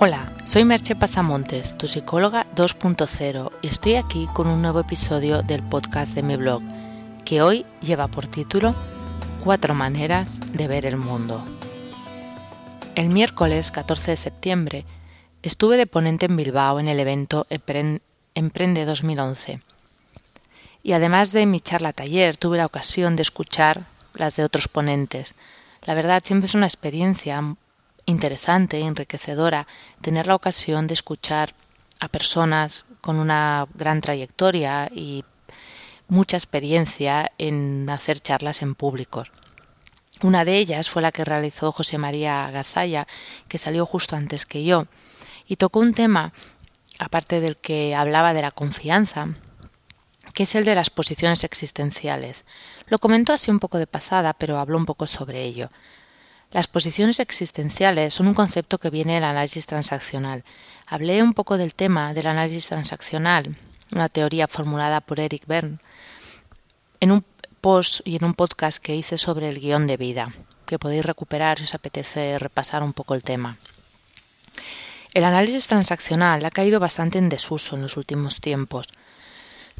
Hola, soy Merche Pasamontes, tu psicóloga 2.0 y estoy aquí con un nuevo episodio del podcast de mi blog, que hoy lleva por título Cuatro maneras de ver el mundo. El miércoles 14 de septiembre estuve de ponente en Bilbao en el evento Emprende 2011. Y además de mi charla taller, tuve la ocasión de escuchar las de otros ponentes. La verdad, siempre es una experiencia interesante, enriquecedora, tener la ocasión de escuchar a personas con una gran trayectoria y mucha experiencia en hacer charlas en públicos. Una de ellas fue la que realizó José María Gasalla, que salió justo antes que yo, y tocó un tema, aparte del que hablaba de la confianza, que es el de las posiciones existenciales. Lo comentó así un poco de pasada, pero habló un poco sobre ello. Las posiciones existenciales son un concepto que viene del análisis transaccional. Hablé un poco del tema del análisis transaccional, una teoría formulada por Eric Berne, en un post y en un podcast que hice sobre el guion de vida, que podéis recuperar si os apetece repasar un poco el tema. El análisis transaccional ha caído bastante en desuso en los últimos tiempos,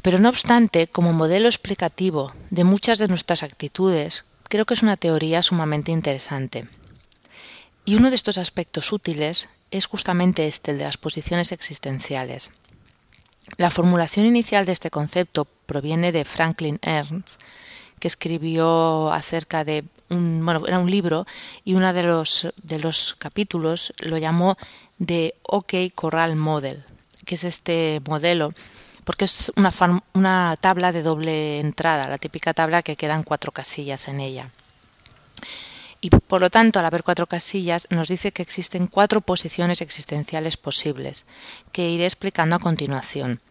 pero no obstante, como modelo explicativo de muchas de nuestras actitudes, creo que es una teoría sumamente interesante. Y uno de estos aspectos útiles es justamente este, el de las posiciones existenciales. La formulación inicial de este concepto proviene de Franklin Ernst, que escribió acerca de un, bueno, era un libro y uno de los, de los capítulos lo llamó The OK Corral Model, que es este modelo porque es una, tabla de doble entrada, la típica tabla que quedan cuatro casillas en ella. Y por lo tanto, al haber cuatro casillas, nos dice que existen cuatro posiciones existenciales posibles, que iré explicando a continuación.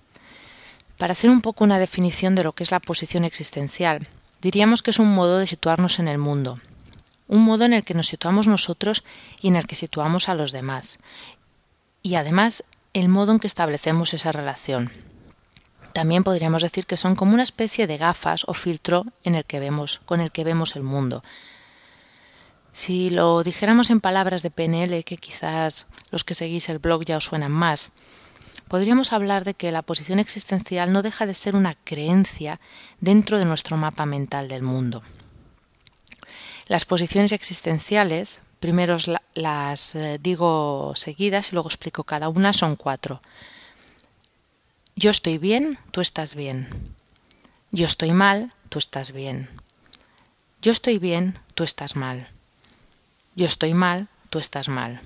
Para hacer un poco una definición de lo que es la posición existencial, diríamos que es un modo de situarnos en el mundo, un modo en el que nos situamos nosotros y en el que situamos a los demás, y además el modo en que establecemos esa relación. También podríamos decir que son como una especie de gafas o filtro en el que vemos, con el que vemos el mundo. Si lo dijéramos en palabras de PNL, que quizás los que seguís el blog ya os suenan más, podríamos hablar de que la posición existencial no deja de ser una creencia dentro de nuestro mapa mental del mundo. Las posiciones existenciales, primero las eh, digo seguidas y luego explico cada una, son cuatro. Yo estoy bien, tú estás bien. Yo estoy mal, tú estás bien. Yo estoy bien, tú estás mal. Yo estoy mal, tú estás mal.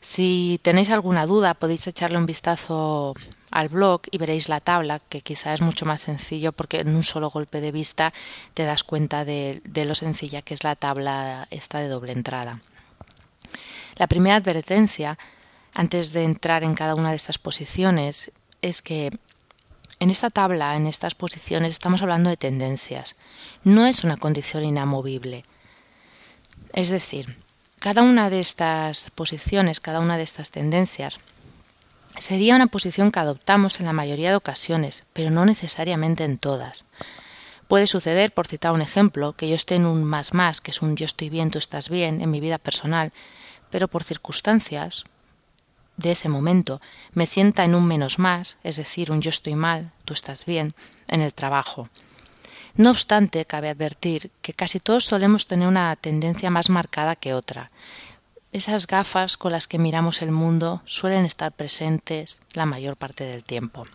Si tenéis alguna duda podéis echarle un vistazo al blog y veréis la tabla, que quizá es mucho más sencillo porque en un solo golpe de vista te das cuenta de, lo sencilla que es la tabla esta de doble entrada. La primera advertencia, antes de entrar en cada una de estas posiciones, es que en esta tabla, en estas posiciones, estamos hablando de tendencias. No es una condición inamovible. Es decir, cada una de estas posiciones, cada una de estas tendencias, sería una posición que adoptamos en la mayoría de ocasiones, pero no necesariamente en todas. Puede suceder, por citar un ejemplo, que yo esté en un más más, que es un yo estoy bien, tú estás bien, en mi vida personal, pero por circunstancias, de ese momento me sienta en un menos más, es decir, un yo estoy mal, tú estás bien, en el trabajo. No obstante, cabe advertir que casi todos solemos tener una tendencia más marcada que otra. Esas gafas con las que miramos el mundo suelen estar presentes la mayor parte del tiempo.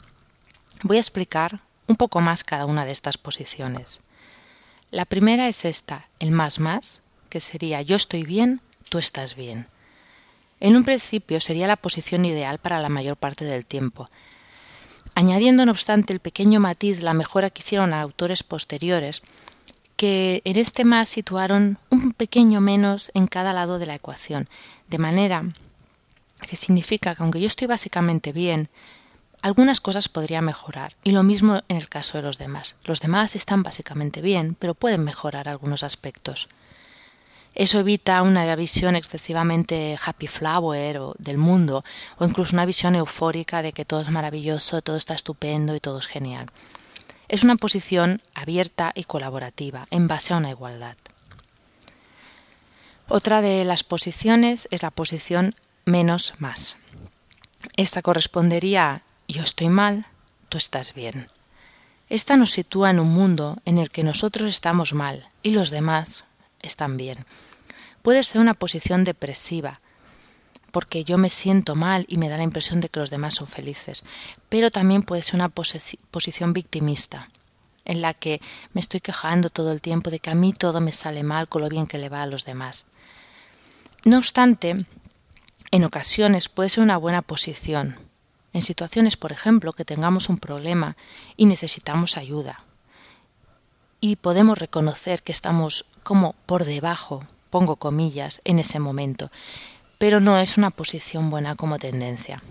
Voy a explicar un poco más cada una de estas posiciones. La primera es esta, el más más, que sería yo estoy bien, tú estás bien. En un principio sería la posición ideal para la mayor parte del tiempo, añadiendo no obstante el pequeño matiz la mejora que hicieron a autores posteriores, que en este más situaron un pequeño menos en cada lado de la ecuación, de manera que significa que aunque yo estoy básicamente bien, algunas cosas podría mejorar, y lo mismo en el caso de los demás. Los demás están básicamente bien, pero pueden mejorar algunos aspectos. Eso evita una visión excesivamente happy flower del mundo o incluso una visión eufórica de que todo es maravilloso, todo está estupendo y todo es genial. Es una posición abierta y colaborativa en base a una igualdad. Otra de las posiciones es la posición menos más. Esta correspondería a yo estoy mal, tú estás bien. Esta nos sitúa en un mundo en el que nosotros estamos mal y los demás están bien. Puede ser una posición depresiva, porque yo me siento mal y me da la impresión de que los demás son felices, pero también puede ser una posición victimista, en la que me estoy quejando todo el tiempo de que a mí todo me sale mal con lo bien que le va a los demás. No obstante, en ocasiones puede ser una buena posición, en situaciones, por ejemplo, que tengamos un problema y necesitamos ayuda. Y podemos reconocer que estamos como por debajo, pongo comillas, en ese momento, pero no es una posición buena como tendencia.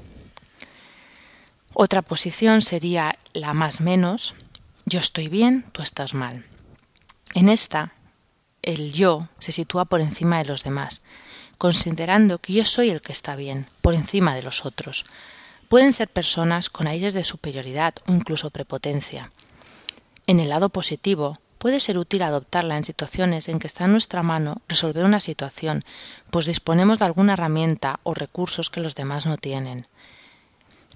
Otra posición sería la más menos, yo estoy bien, tú estás mal. En esta, el yo se sitúa por encima de los demás, considerando que yo soy el que está bien, por encima de los otros, Pueden ser personas con aires de superioridad o incluso prepotencia. En el lado positivo, puede ser útil adoptarla en situaciones en que está en nuestra mano resolver una situación, pues disponemos de alguna herramienta o recursos que los demás no tienen.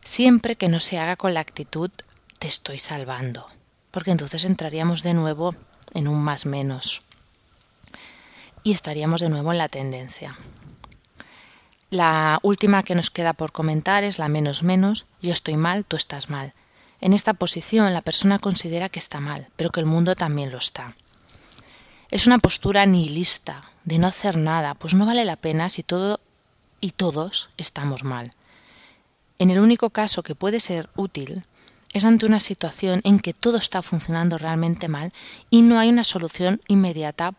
Siempre que no se haga con la actitud te estoy salvando, porque entonces entraríamos de nuevo en un más menos y estaríamos de nuevo en la tendencia. La última que nos queda por comentar es la menos menos, yo estoy mal, tú estás mal. En esta posición la persona considera que está mal, pero que el mundo también lo está. Es una postura nihilista, de no hacer nada, pues no vale la pena si todo y todos estamos mal. En el único caso que puede ser útil es ante una situación en que todo está funcionando realmente mal y no hay una solución inmediata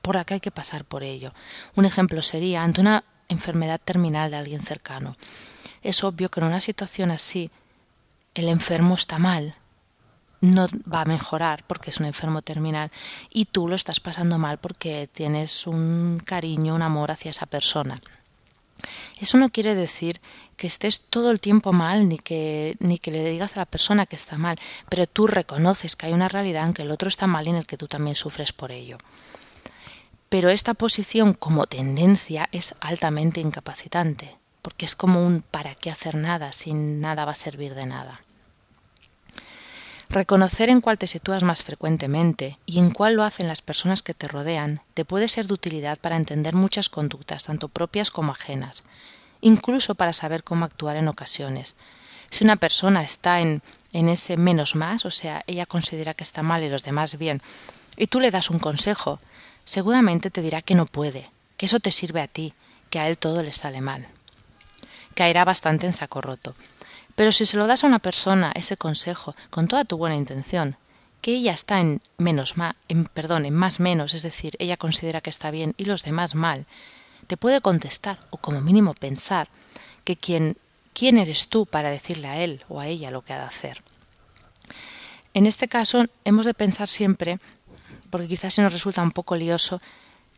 por la que hay que pasar por ello. Un ejemplo sería ante una enfermedad terminal de alguien cercano. Es obvio que en una situación así el enfermo está mal, no va a mejorar porque es un enfermo terminal y tú lo estás pasando mal porque tienes un cariño, un amor hacia esa persona. Eso no quiere decir que estés todo el tiempo mal ni que, ni que le digas a la persona que está mal, pero tú reconoces que hay una realidad en que el otro está mal y en el que tú también sufres por ello pero esta posición como tendencia es altamente incapacitante, porque es como un para qué hacer nada si nada va a servir de nada. Reconocer en cuál te sitúas más frecuentemente y en cuál lo hacen las personas que te rodean te puede ser de utilidad para entender muchas conductas, tanto propias como ajenas, incluso para saber cómo actuar en ocasiones. Si una persona está en, en ese menos más, o sea, ella considera que está mal y los demás bien, y tú le das un consejo, seguramente te dirá que no puede, que eso te sirve a ti, que a él todo le sale mal. Caerá bastante en saco roto. Pero si se lo das a una persona ese consejo con toda tu buena intención, que ella está en menos más, en, perdón, en más menos, es decir, ella considera que está bien y los demás mal, te puede contestar o como mínimo pensar que quien quién eres tú para decirle a él o a ella lo que ha de hacer. En este caso hemos de pensar siempre porque quizás se nos resulta un poco lioso,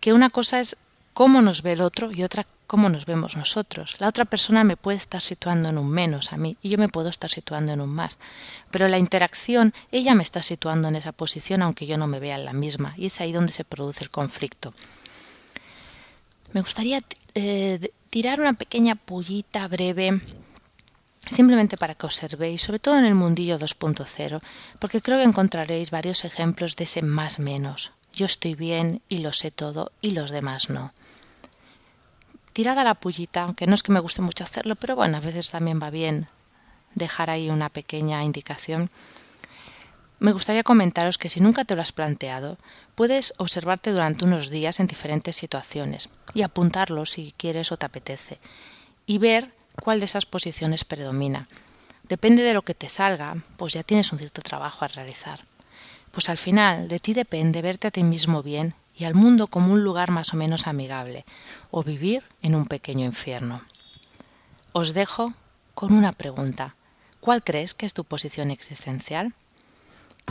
que una cosa es cómo nos ve el otro y otra cómo nos vemos nosotros. La otra persona me puede estar situando en un menos a mí y yo me puedo estar situando en un más. Pero la interacción, ella me está situando en esa posición aunque yo no me vea en la misma y es ahí donde se produce el conflicto. Me gustaría eh, tirar una pequeña pullita breve simplemente para que observéis, sobre todo en el mundillo 2.0, porque creo que encontraréis varios ejemplos de ese más menos. Yo estoy bien y lo sé todo y los demás no. Tirada la pullita, aunque no es que me guste mucho hacerlo, pero bueno, a veces también va bien dejar ahí una pequeña indicación. Me gustaría comentaros que si nunca te lo has planteado, puedes observarte durante unos días en diferentes situaciones y apuntarlo si quieres o te apetece y ver cuál de esas posiciones predomina. Depende de lo que te salga, pues ya tienes un cierto trabajo a realizar. Pues al final de ti depende verte a ti mismo bien y al mundo como un lugar más o menos amigable, o vivir en un pequeño infierno. Os dejo con una pregunta. ¿Cuál crees que es tu posición existencial?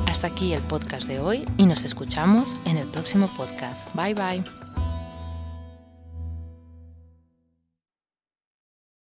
Hasta aquí el podcast de hoy y nos escuchamos en el próximo podcast. Bye bye.